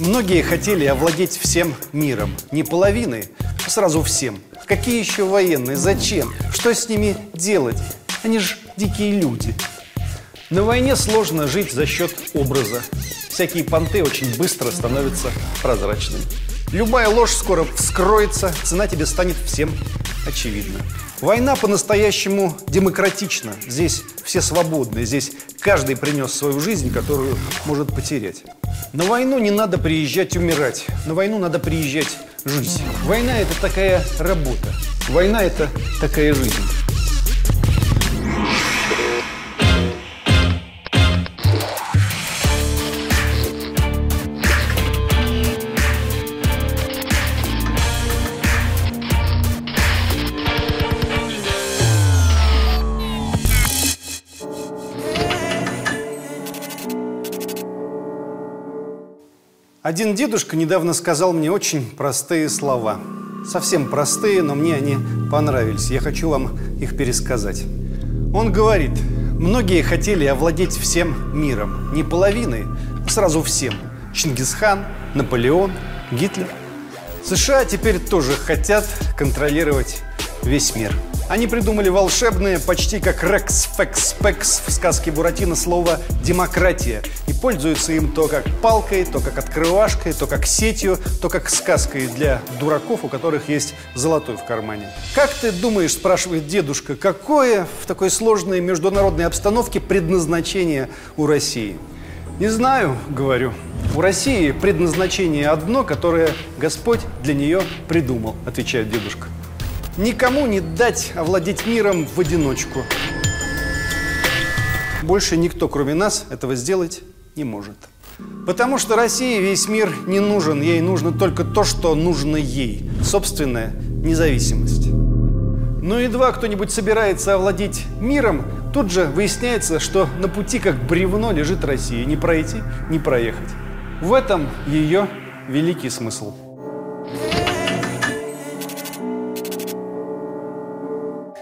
Многие хотели овладеть всем миром. Не половиной, а сразу всем. Какие еще военные? Зачем? Что с ними делать? Они же дикие люди. На войне сложно жить за счет образа. Всякие понты очень быстро становятся прозрачными. Любая ложь скоро вскроется, цена тебе станет всем очевидна. Война по-настоящему демократична. Здесь все свободны, здесь каждый принес свою жизнь, которую может потерять. На войну не надо приезжать умирать, на войну надо приезжать жить. Война – это такая работа, война – это такая жизнь. Один дедушка недавно сказал мне очень простые слова. Совсем простые, но мне они понравились. Я хочу вам их пересказать. Он говорит, многие хотели овладеть всем миром. Не половиной, а сразу всем. Чингисхан, Наполеон, Гитлер. США теперь тоже хотят контролировать весь мир. Они придумали волшебное, почти как Рекс Фекс Пекс в сказке Буратино слово «демократия» и пользуются им то как палкой, то как открывашкой, то как сетью, то как сказкой для дураков, у которых есть золотой в кармане. «Как ты думаешь, — спрашивает дедушка, — какое в такой сложной международной обстановке предназначение у России?» «Не знаю, — говорю. У России предназначение одно, которое Господь для нее придумал», — отвечает дедушка. Никому не дать овладеть миром в одиночку. Больше никто, кроме нас, этого сделать не может. Потому что России весь мир не нужен, ей нужно только то, что нужно ей. Собственная независимость. Но едва кто-нибудь собирается овладеть миром, тут же выясняется, что на пути как бревно лежит Россия. Не пройти, не проехать. В этом ее великий смысл.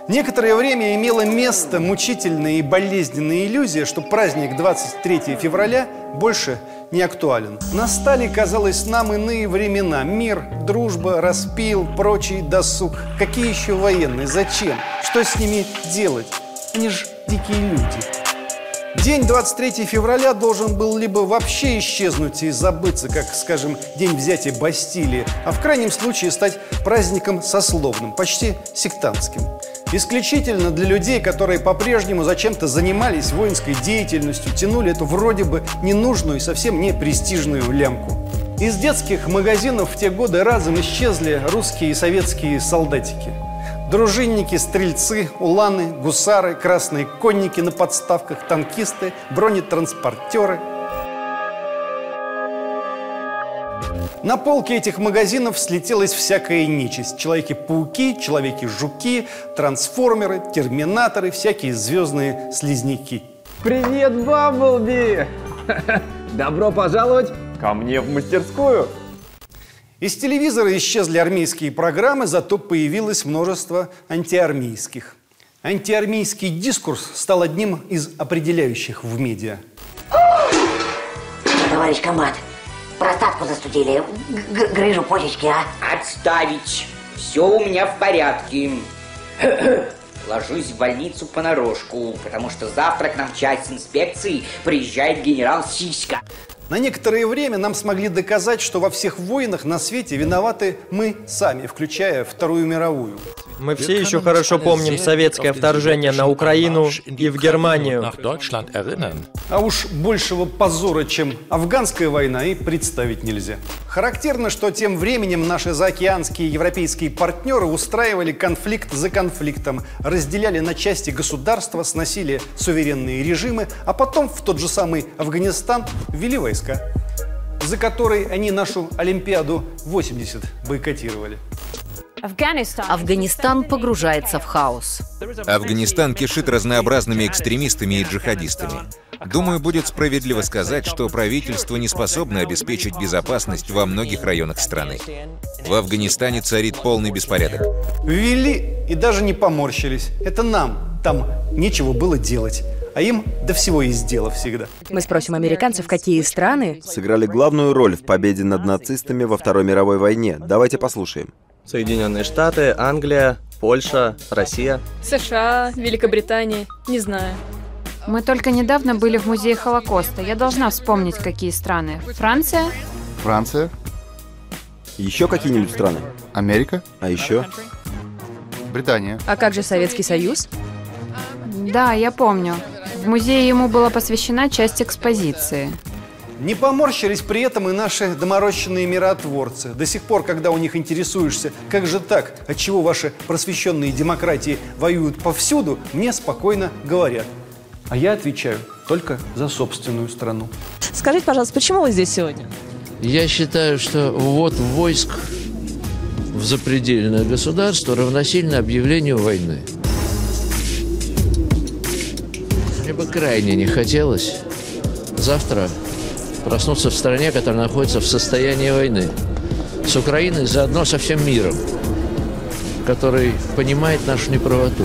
Некоторое время имела место мучительная и болезненная иллюзия, что праздник 23 февраля больше не актуален. Настали, казалось, нам иные времена. Мир, дружба, распил, прочий досуг. Какие еще военные? Зачем? Что с ними делать? Они же дикие люди. День 23 февраля должен был либо вообще исчезнуть и забыться, как, скажем, день взятия Бастилии, а в крайнем случае стать праздником сословным, почти сектантским. Исключительно для людей, которые по-прежнему зачем-то занимались воинской деятельностью, тянули эту вроде бы ненужную и совсем не престижную лямку. Из детских магазинов в те годы разом исчезли русские и советские солдатики. Дружинники, стрельцы, уланы, гусары, красные конники на подставках, танкисты, бронетранспортеры – На полке этих магазинов слетелась всякая нечисть. Человеки-пауки, человеки-жуки, трансформеры, терминаторы, всякие звездные слизняки. Привет, Бамблби! Добро пожаловать ко мне в мастерскую! Из телевизора исчезли армейские программы, зато появилось множество антиармейских. Антиармейский дискурс стал одним из определяющих в медиа. Товарищ комбат, Простатку застудили. Г грыжу почечки, а? Отставить. Все у меня в порядке. Ложусь в больницу понарошку, потому что завтра к нам часть инспекции приезжает генерал Сиська. На некоторое время нам смогли доказать, что во всех войнах на свете виноваты мы сами, включая Вторую мировую. Мы все еще хорошо помним советское вторжение на Украину и в Германию. А уж большего позора, чем афганская война, и представить нельзя. Характерно, что тем временем наши заокеанские европейские партнеры устраивали конфликт за конфликтом, разделяли на части государства, сносили суверенные режимы, а потом в тот же самый Афганистан ввели войска за который они нашу Олимпиаду 80 бойкотировали. Афганистан погружается в хаос. Афганистан кишит разнообразными экстремистами и джихадистами. Думаю, будет справедливо сказать, что правительство не способно обеспечить безопасность во многих районах страны. В Афганистане царит полный беспорядок. Ввели и даже не поморщились. Это нам там нечего было делать. А им до всего есть дело всегда. Мы спросим американцев, какие страны сыграли главную роль в победе над нацистами во Второй мировой войне. Давайте послушаем. Соединенные Штаты, Англия, Польша, Россия. США, Великобритания, не знаю. Мы только недавно были в музее Холокоста. Я должна вспомнить, какие страны. Франция? Франция. Еще какие-нибудь страны? Америка. А еще? Британия. А как же Советский Союз? Да, я помню. В музее ему была посвящена часть экспозиции. Не поморщились при этом и наши доморощенные миротворцы. До сих пор, когда у них интересуешься, как же так, отчего ваши просвещенные демократии воюют повсюду, мне спокойно говорят. А я отвечаю только за собственную страну. Скажите, пожалуйста, почему вы здесь сегодня? Я считаю, что ввод войск в запредельное государство равносильно объявлению войны. Мне бы крайне не хотелось завтра проснуться в стране, которая находится в состоянии войны. С Украиной, заодно со всем миром, который понимает нашу неправоту.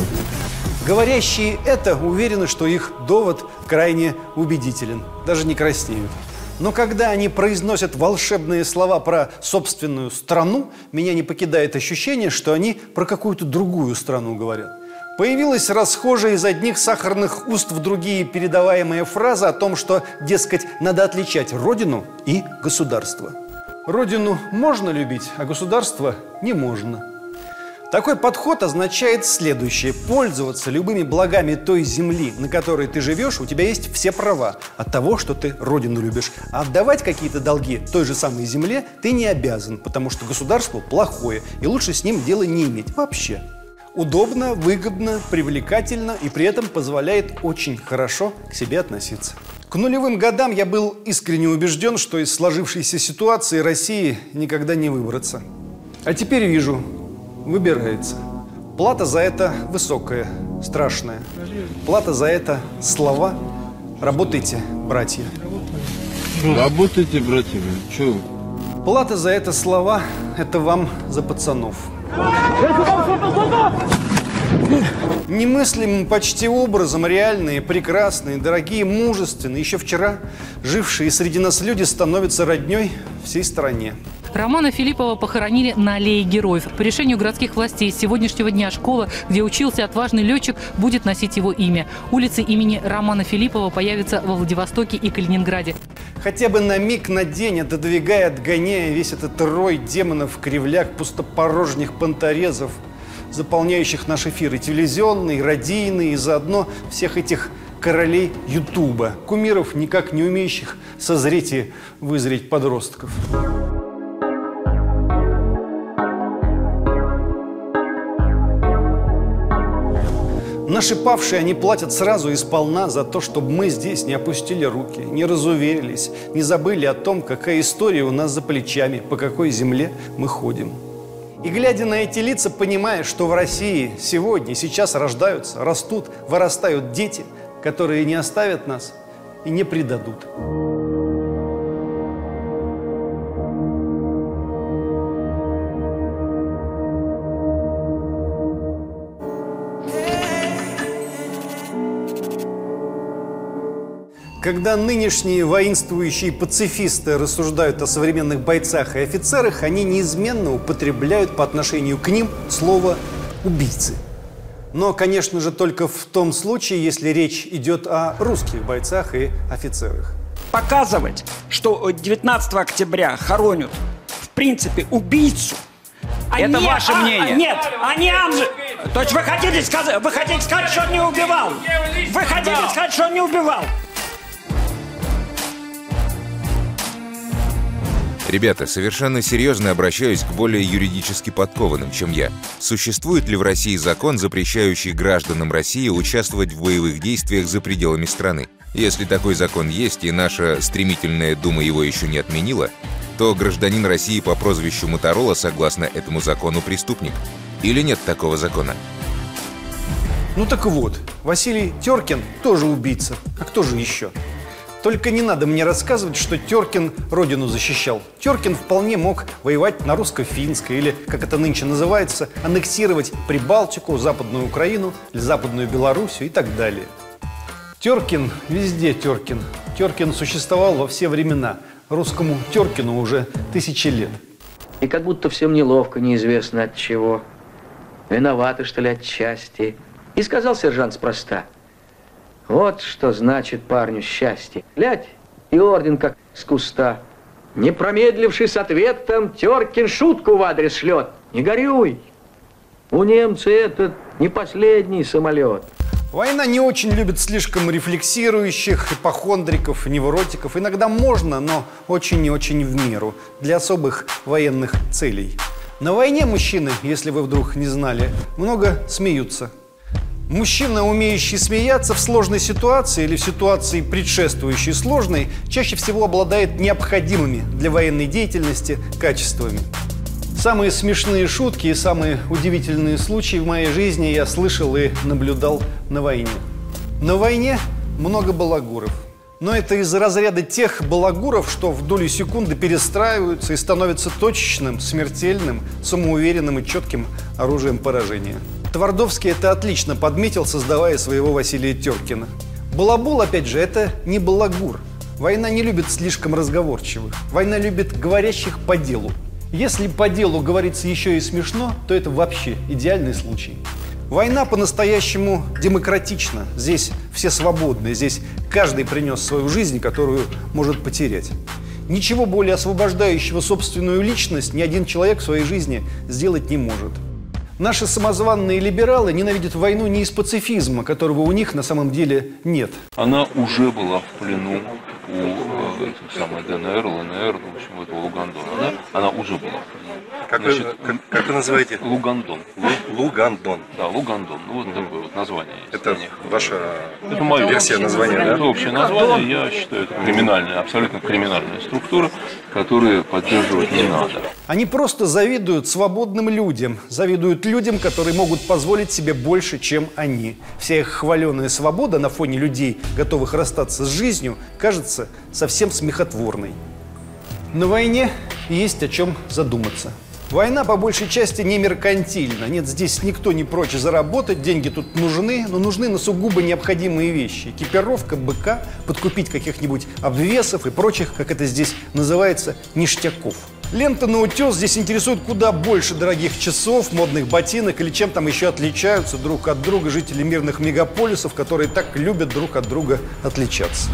Говорящие это уверены, что их довод крайне убедителен, даже не краснеют. Но когда они произносят волшебные слова про собственную страну, меня не покидает ощущение, что они про какую-то другую страну говорят. Появилась расхожая из одних сахарных уст в другие передаваемая фраза о том, что, дескать, надо отличать родину и государство. Родину можно любить, а государство не можно. Такой подход означает следующее. Пользоваться любыми благами той земли, на которой ты живешь, у тебя есть все права от того, что ты родину любишь. А отдавать какие-то долги той же самой земле ты не обязан, потому что государство плохое, и лучше с ним дела не иметь вообще. Удобно, выгодно, привлекательно и при этом позволяет очень хорошо к себе относиться. К нулевым годам я был искренне убежден, что из сложившейся ситуации России никогда не выбраться. А теперь вижу, выбирается. Плата за это высокая, страшная. Плата за это слова. Работайте, братья. Работайте, братья. Че? Плата за это слова – это вам за пацанов. Немыслимым почти образом реальные, прекрасные, дорогие, мужественные, еще вчера жившие среди нас люди становятся родней всей стране. Романа Филиппова похоронили на аллее героев. По решению городских властей с сегодняшнего дня школа, где учился отважный летчик, будет носить его имя. Улицы имени Романа Филиппова появятся во Владивостоке и Калининграде. Хотя бы на миг, на день, отодвигая, отгоняя весь этот рой демонов, кривляк, пустопорожних понторезов, заполняющих наш эфир, и телевизионный, и радийный, и заодно всех этих королей Ютуба, кумиров, никак не умеющих созреть и вызреть подростков. Наши павшие, они платят сразу и сполна за то, чтобы мы здесь не опустили руки, не разуверились, не забыли о том, какая история у нас за плечами, по какой земле мы ходим. И глядя на эти лица, понимая, что в России сегодня, сейчас рождаются, растут, вырастают дети, которые не оставят нас и не предадут. Когда нынешние воинствующие пацифисты рассуждают о современных бойцах и офицерах, они неизменно употребляют по отношению к ним слово «убийцы». Но, конечно же, только в том случае, если речь идет о русских бойцах и офицерах. Показывать, что 19 октября хоронят, в принципе, убийцу, А это не- ваше а- мнение. а- Нет, а не Анжи. То есть вы хотите сказать, вы хотите сказать, что он не убивал? Вы хотите сказать, что он не убивал? Ребята, совершенно серьезно обращаюсь к более юридически подкованным, чем я. Существует ли в России закон, запрещающий гражданам России участвовать в боевых действиях за пределами страны? Если такой закон есть, и наша стремительная дума его еще не отменила, то гражданин России по прозвищу Моторола, согласно этому закону, преступник. Или нет такого закона? Ну так вот, Василий Теркин тоже убийца. А кто же еще? Только не надо мне рассказывать, что Теркин родину защищал. Теркин вполне мог воевать на русско-финской или, как это нынче называется, аннексировать Прибалтику, Западную Украину или Западную Белоруссию и так далее. Теркин, везде Теркин. Теркин существовал во все времена. Русскому Теркину уже тысячи лет. И как будто всем неловко, неизвестно от чего. Виноваты, что ли, отчасти. И сказал сержант спроста. Вот что значит парню счастье. Глядь, и орден как с куста. Не промедливший с ответом, Теркин шутку в адрес шлет. Не горюй. У немца этот не последний самолет. Война не очень любит слишком рефлексирующих, ипохондриков, невротиков. Иногда можно, но очень и очень в меру, для особых военных целей. На войне мужчины, если вы вдруг не знали, много смеются. Мужчина, умеющий смеяться в сложной ситуации или в ситуации, предшествующей сложной, чаще всего обладает необходимыми для военной деятельности качествами. Самые смешные шутки и самые удивительные случаи в моей жизни я слышал и наблюдал на войне. На войне много балагуров. Но это из разряда тех балагуров, что в долю секунды перестраиваются и становятся точечным, смертельным, самоуверенным и четким оружием поражения. Твардовский это отлично подметил, создавая своего Василия Теркина. Балабол, опять же, это не балагур. Война не любит слишком разговорчивых. Война любит говорящих по делу. Если по делу говорится еще и смешно, то это вообще идеальный случай. Война по-настоящему демократична. Здесь все свободны. Здесь каждый принес свою жизнь, которую может потерять. Ничего более освобождающего собственную личность ни один человек в своей жизни сделать не может. Наши самозванные либералы ненавидят войну не из пацифизма, которого у них на самом деле нет. Она уже была в плену у э, самой ДНР, ЛНР, в общем, этого Лугандона. Она, она уже была в плену. Как, Значит, вы, как, как вы называете? Лугандон. Лу, Лугандон. Да, Лугандон. Ну, вот такое вот название есть. Это ваша это моя версия названия, да? Это общее название. Я считаю, это криминальная, абсолютно криминальная структура, которую поддерживать не надо. Они просто завидуют свободным людям, завидуют людям, которые могут позволить себе больше, чем они. Вся их хваленая свобода на фоне людей, готовых расстаться с жизнью, кажется совсем смехотворной. На войне есть о чем задуматься. Война по большей части не меркантильна. Нет, здесь никто не прочь заработать, деньги тут нужны, но нужны на сугубо необходимые вещи. Экипировка, БК, подкупить каких-нибудь обвесов и прочих, как это здесь называется, ништяков. Лента на утес здесь интересует куда больше дорогих часов, модных ботинок или чем там еще отличаются друг от друга жители мирных мегаполисов, которые так любят друг от друга отличаться.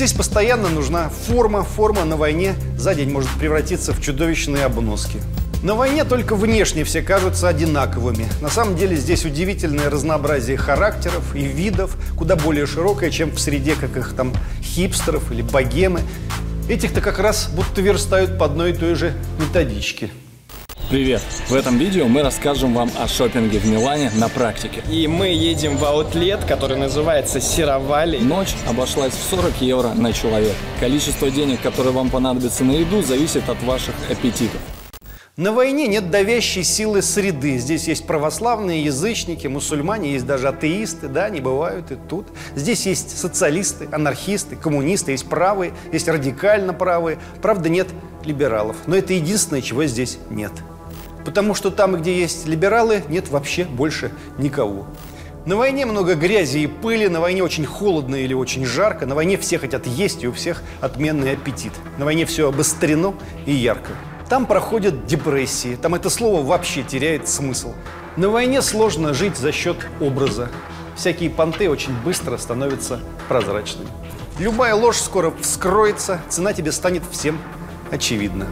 Здесь постоянно нужна форма. Форма на войне за день может превратиться в чудовищные обноски. На войне только внешне все кажутся одинаковыми. На самом деле здесь удивительное разнообразие характеров и видов, куда более широкое, чем в среде каких там хипстеров или богемы. Этих-то как раз будто верстают по одной и той же методичке. Привет! В этом видео мы расскажем вам о шопинге в Милане на практике. И мы едем в аутлет, который называется Сировали. Ночь обошлась в 40 евро на человек. Количество денег, которые вам понадобится на еду, зависит от ваших аппетитов. На войне нет давящей силы среды. Здесь есть православные, язычники, мусульмане, есть даже атеисты, да, они бывают и тут. Здесь есть социалисты, анархисты, коммунисты, есть правые, есть радикально правые. Правда, нет либералов. Но это единственное, чего здесь нет. Потому что там, где есть либералы, нет вообще больше никого. На войне много грязи и пыли, на войне очень холодно или очень жарко, на войне все хотят есть и у всех отменный аппетит. На войне все обострено и ярко. Там проходят депрессии, там это слово вообще теряет смысл. На войне сложно жить за счет образа. Всякие понты очень быстро становятся прозрачными. Любая ложь скоро вскроется, цена тебе станет всем очевидна.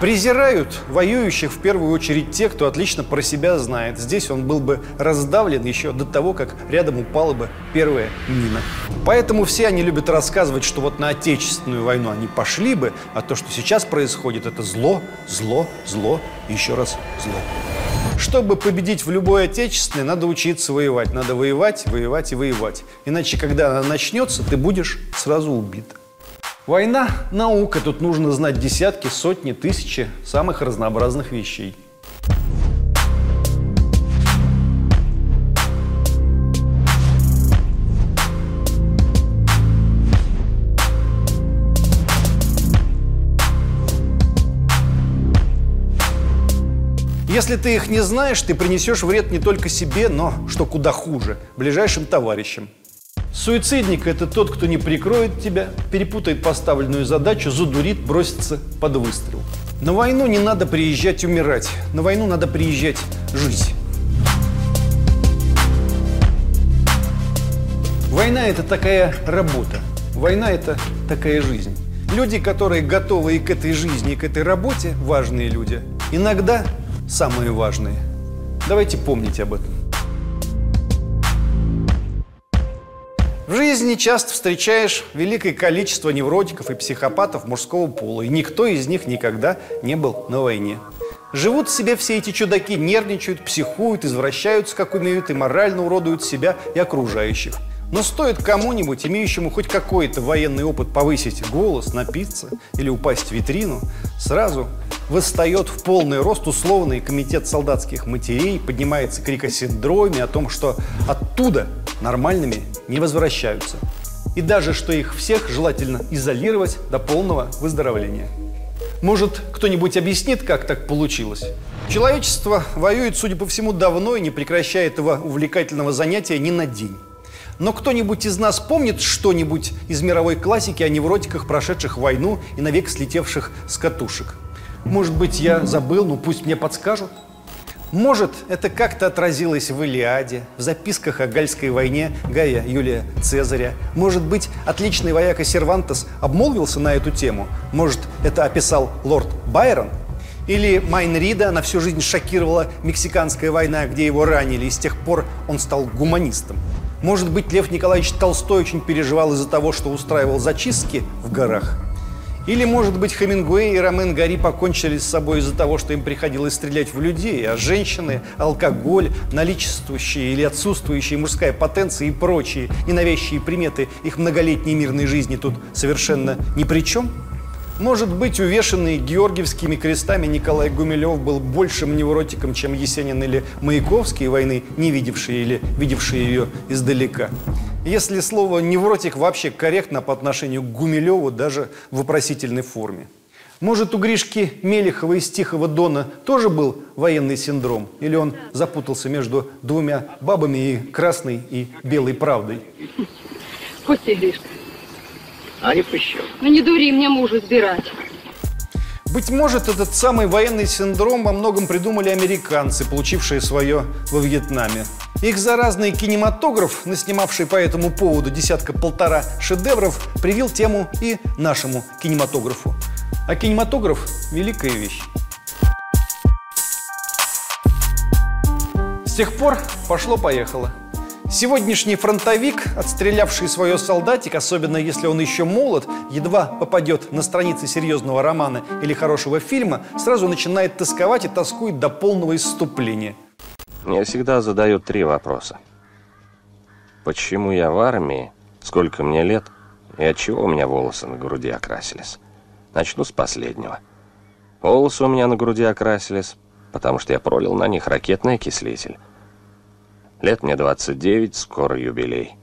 Презирают воюющих в первую очередь те, кто отлично про себя знает. Здесь он был бы раздавлен еще до того, как рядом упала бы первая мина. Поэтому все они любят рассказывать, что вот на Отечественную войну они пошли бы, а то, что сейчас происходит, это зло, зло, зло и еще раз зло. Чтобы победить в любой отечественной, надо учиться воевать. Надо воевать, воевать и воевать. Иначе, когда она начнется, ты будешь сразу убит. Война – наука, тут нужно знать десятки, сотни, тысячи самых разнообразных вещей. Если ты их не знаешь, ты принесешь вред не только себе, но, что куда хуже, ближайшим товарищам. Суицидник – это тот, кто не прикроет тебя, перепутает поставленную задачу, задурит, бросится под выстрел. На войну не надо приезжать умирать, на войну надо приезжать жить. Война – это такая работа, война – это такая жизнь. Люди, которые готовы и к этой жизни, и к этой работе, важные люди, иногда самые важные. Давайте помнить об этом. В жизни часто встречаешь великое количество невротиков и психопатов мужского пола, и никто из них никогда не был на войне. Живут себе все эти чудаки, нервничают, психуют, извращаются, как умеют, и морально уродуют себя и окружающих. Но стоит кому-нибудь, имеющему хоть какой-то военный опыт, повысить голос, напиться или упасть в витрину, сразу восстает в полный рост условный комитет солдатских матерей, поднимается крик о синдроме, о том, что оттуда нормальными не возвращаются. И даже, что их всех желательно изолировать до полного выздоровления. Может, кто-нибудь объяснит, как так получилось? Человечество воюет, судя по всему, давно и не прекращая этого увлекательного занятия ни на день. Но кто-нибудь из нас помнит что-нибудь из мировой классики о невротиках, прошедших войну и навек слетевших с катушек? Может быть, я забыл, ну пусть мне подскажут. Может, это как-то отразилось в Илиаде, в записках о Гальской войне Гая Юлия Цезаря. Может быть, отличный вояка Сервантес обмолвился на эту тему. Может, это описал лорд Байрон? Или Майн Рида на всю жизнь шокировала Мексиканская война, где его ранили, и с тех пор он стал гуманистом. Может быть, Лев Николаевич Толстой очень переживал из-за того, что устраивал зачистки в горах? Или, может быть, Хемингуэй и Ромен Гари покончили с собой из-за того, что им приходилось стрелять в людей, а женщины, алкоголь, наличествующие или отсутствующие мужская потенция и прочие ненавязчивые приметы их многолетней мирной жизни тут совершенно ни при чем? Может быть, увешанный георгиевскими крестами Николай Гумилев был большим невротиком, чем Есенин или Маяковский войны, не видевшие или видевшие ее издалека. Если слово «невротик» вообще корректно по отношению к Гумилеву даже в вопросительной форме. Может, у Гришки Мелехова из Тихого Дона тоже был военный синдром? Или он запутался между двумя бабами и красной и белой правдой? Пусти, Гришка. А не пущу. Ну не дури, мне мужу сбирать. Быть может, этот самый военный синдром во многом придумали американцы, получившие свое во Вьетнаме. Их заразный кинематограф, наснимавший по этому поводу десятка-полтора шедевров, привил тему и нашему кинематографу. А кинематограф – великая вещь. С тех пор пошло-поехало. Сегодняшний фронтовик, отстрелявший свое солдатик, особенно если он еще молод, едва попадет на страницы серьезного романа или хорошего фильма, сразу начинает тосковать и тоскует до полного исступления. Мне всегда задают три вопроса. Почему я в армии, сколько мне лет, и от чего у меня волосы на груди окрасились? Начну с последнего. Волосы у меня на груди окрасились, потому что я пролил на них ракетный окислитель. Лет мне 29, скоро юбилей.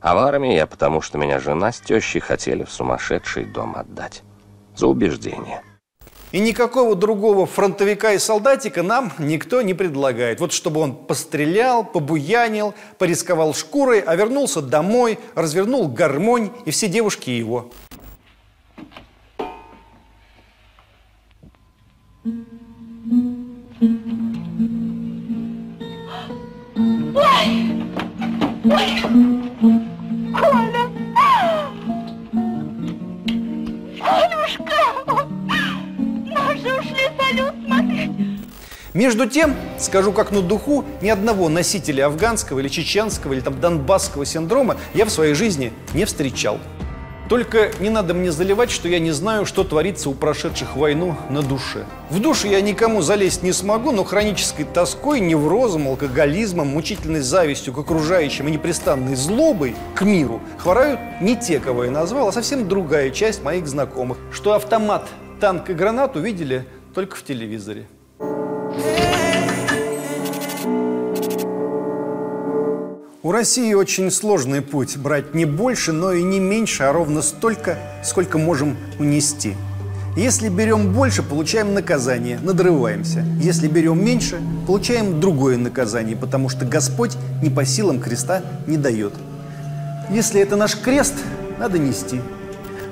А в армии я потому, что меня жена с тещей хотели в сумасшедший дом отдать. За убеждение. И никакого другого фронтовика и солдатика нам никто не предлагает. Вот чтобы он пострелял, побуянил, порисковал шкурой, а вернулся домой, развернул гармонь, и все девушки его. Коля! Колюшка! Же ушли салют смотреть! Между тем, скажу как на духу, ни одного носителя афганского или чеченского или там донбасского синдрома я в своей жизни не встречал. Только не надо мне заливать, что я не знаю, что творится у прошедших войну на душе. В душе я никому залезть не смогу, но хронической тоской, неврозом, алкоголизмом, мучительной завистью к окружающим и непрестанной злобой к миру хворают не те, кого я назвал, а совсем другая часть моих знакомых, что автомат, танк и гранату видели только в телевизоре. У России очень сложный путь брать не больше, но и не меньше, а ровно столько, сколько можем унести. Если берем больше, получаем наказание, надрываемся. Если берем меньше, получаем другое наказание, потому что Господь не по силам креста не дает. Если это наш крест, надо нести.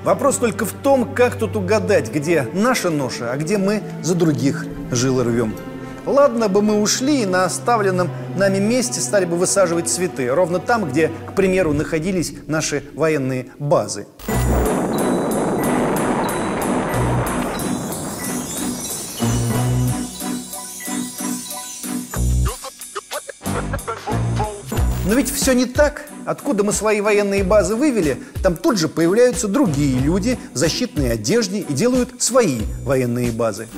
Вопрос только в том, как тут угадать, где наша ноша, а где мы за других жилы рвем. Ладно бы мы ушли и на оставленном нами месте стали бы высаживать цветы, ровно там, где, к примеру, находились наши военные базы. Но ведь все не так. Откуда мы свои военные базы вывели, там тут же появляются другие люди в защитной одежде и делают свои военные базы.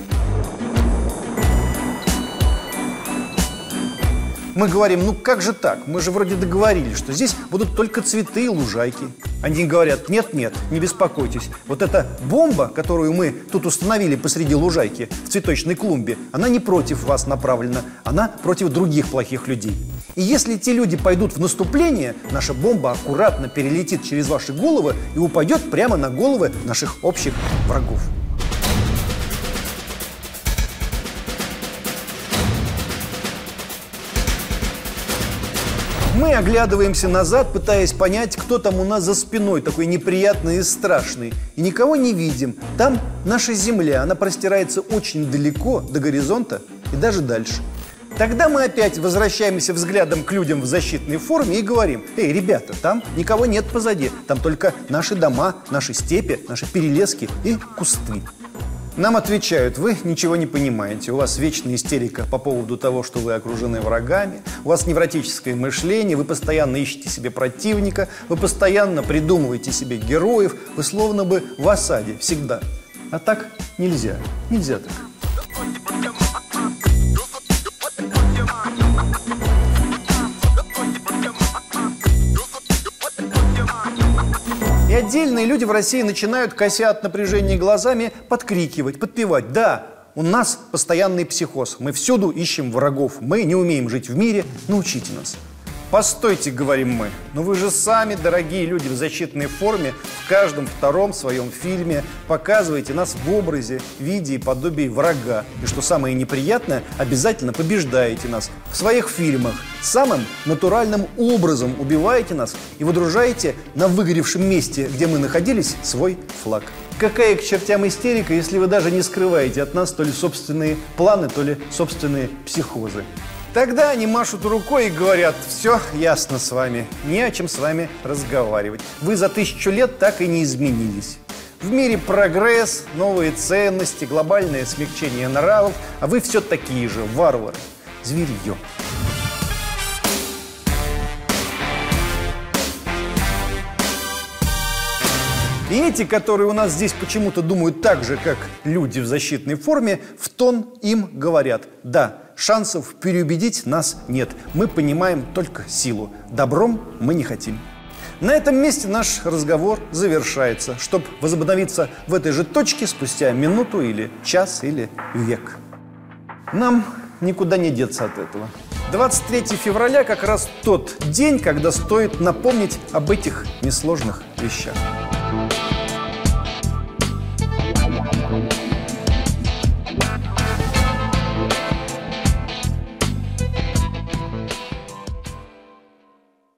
Мы говорим, ну как же так? Мы же вроде договорились, что здесь будут только цветы и лужайки. Они говорят, нет-нет, не беспокойтесь. Вот эта бомба, которую мы тут установили посреди лужайки в цветочной клумбе, она не против вас направлена, она против других плохих людей. И если те люди пойдут в наступление, наша бомба аккуратно перелетит через ваши головы и упадет прямо на головы наших общих врагов. Мы оглядываемся назад, пытаясь понять, кто там у нас за спиной, такой неприятный и страшный. И никого не видим. Там наша земля, она простирается очень далеко, до горизонта и даже дальше. Тогда мы опять возвращаемся взглядом к людям в защитной форме и говорим, эй, ребята, там никого нет позади, там только наши дома, наши степи, наши перелески и кусты. Нам отвечают, вы ничего не понимаете, у вас вечная истерика по поводу того, что вы окружены врагами, у вас невротическое мышление, вы постоянно ищете себе противника, вы постоянно придумываете себе героев, вы словно бы в осаде всегда. А так нельзя, нельзя так. Отдельные люди в России начинают, кося от напряжения глазами, подкрикивать, подпевать. Да, у нас постоянный психоз. Мы всюду ищем врагов. Мы не умеем жить в мире. Научите нас. Постойте, говорим мы, но вы же сами, дорогие люди в защитной форме, в каждом втором своем фильме показываете нас в образе, виде и подобии врага. И что самое неприятное, обязательно побеждаете нас в своих фильмах. Самым натуральным образом убиваете нас и выдружаете на выгоревшем месте, где мы находились, свой флаг. Какая к чертям истерика, если вы даже не скрываете от нас то ли собственные планы, то ли собственные психозы. Тогда они машут рукой и говорят, все ясно с вами, не о чем с вами разговаривать. Вы за тысячу лет так и не изменились. В мире прогресс, новые ценности, глобальное смягчение нравов, а вы все такие же, варвары, зверье. И эти, которые у нас здесь почему-то думают так же, как люди в защитной форме, в тон им говорят, да, шансов переубедить нас нет. Мы понимаем только силу. Добром мы не хотим. На этом месте наш разговор завершается, чтобы возобновиться в этой же точке спустя минуту или час или век. Нам никуда не деться от этого. 23 февраля как раз тот день, когда стоит напомнить об этих несложных вещах.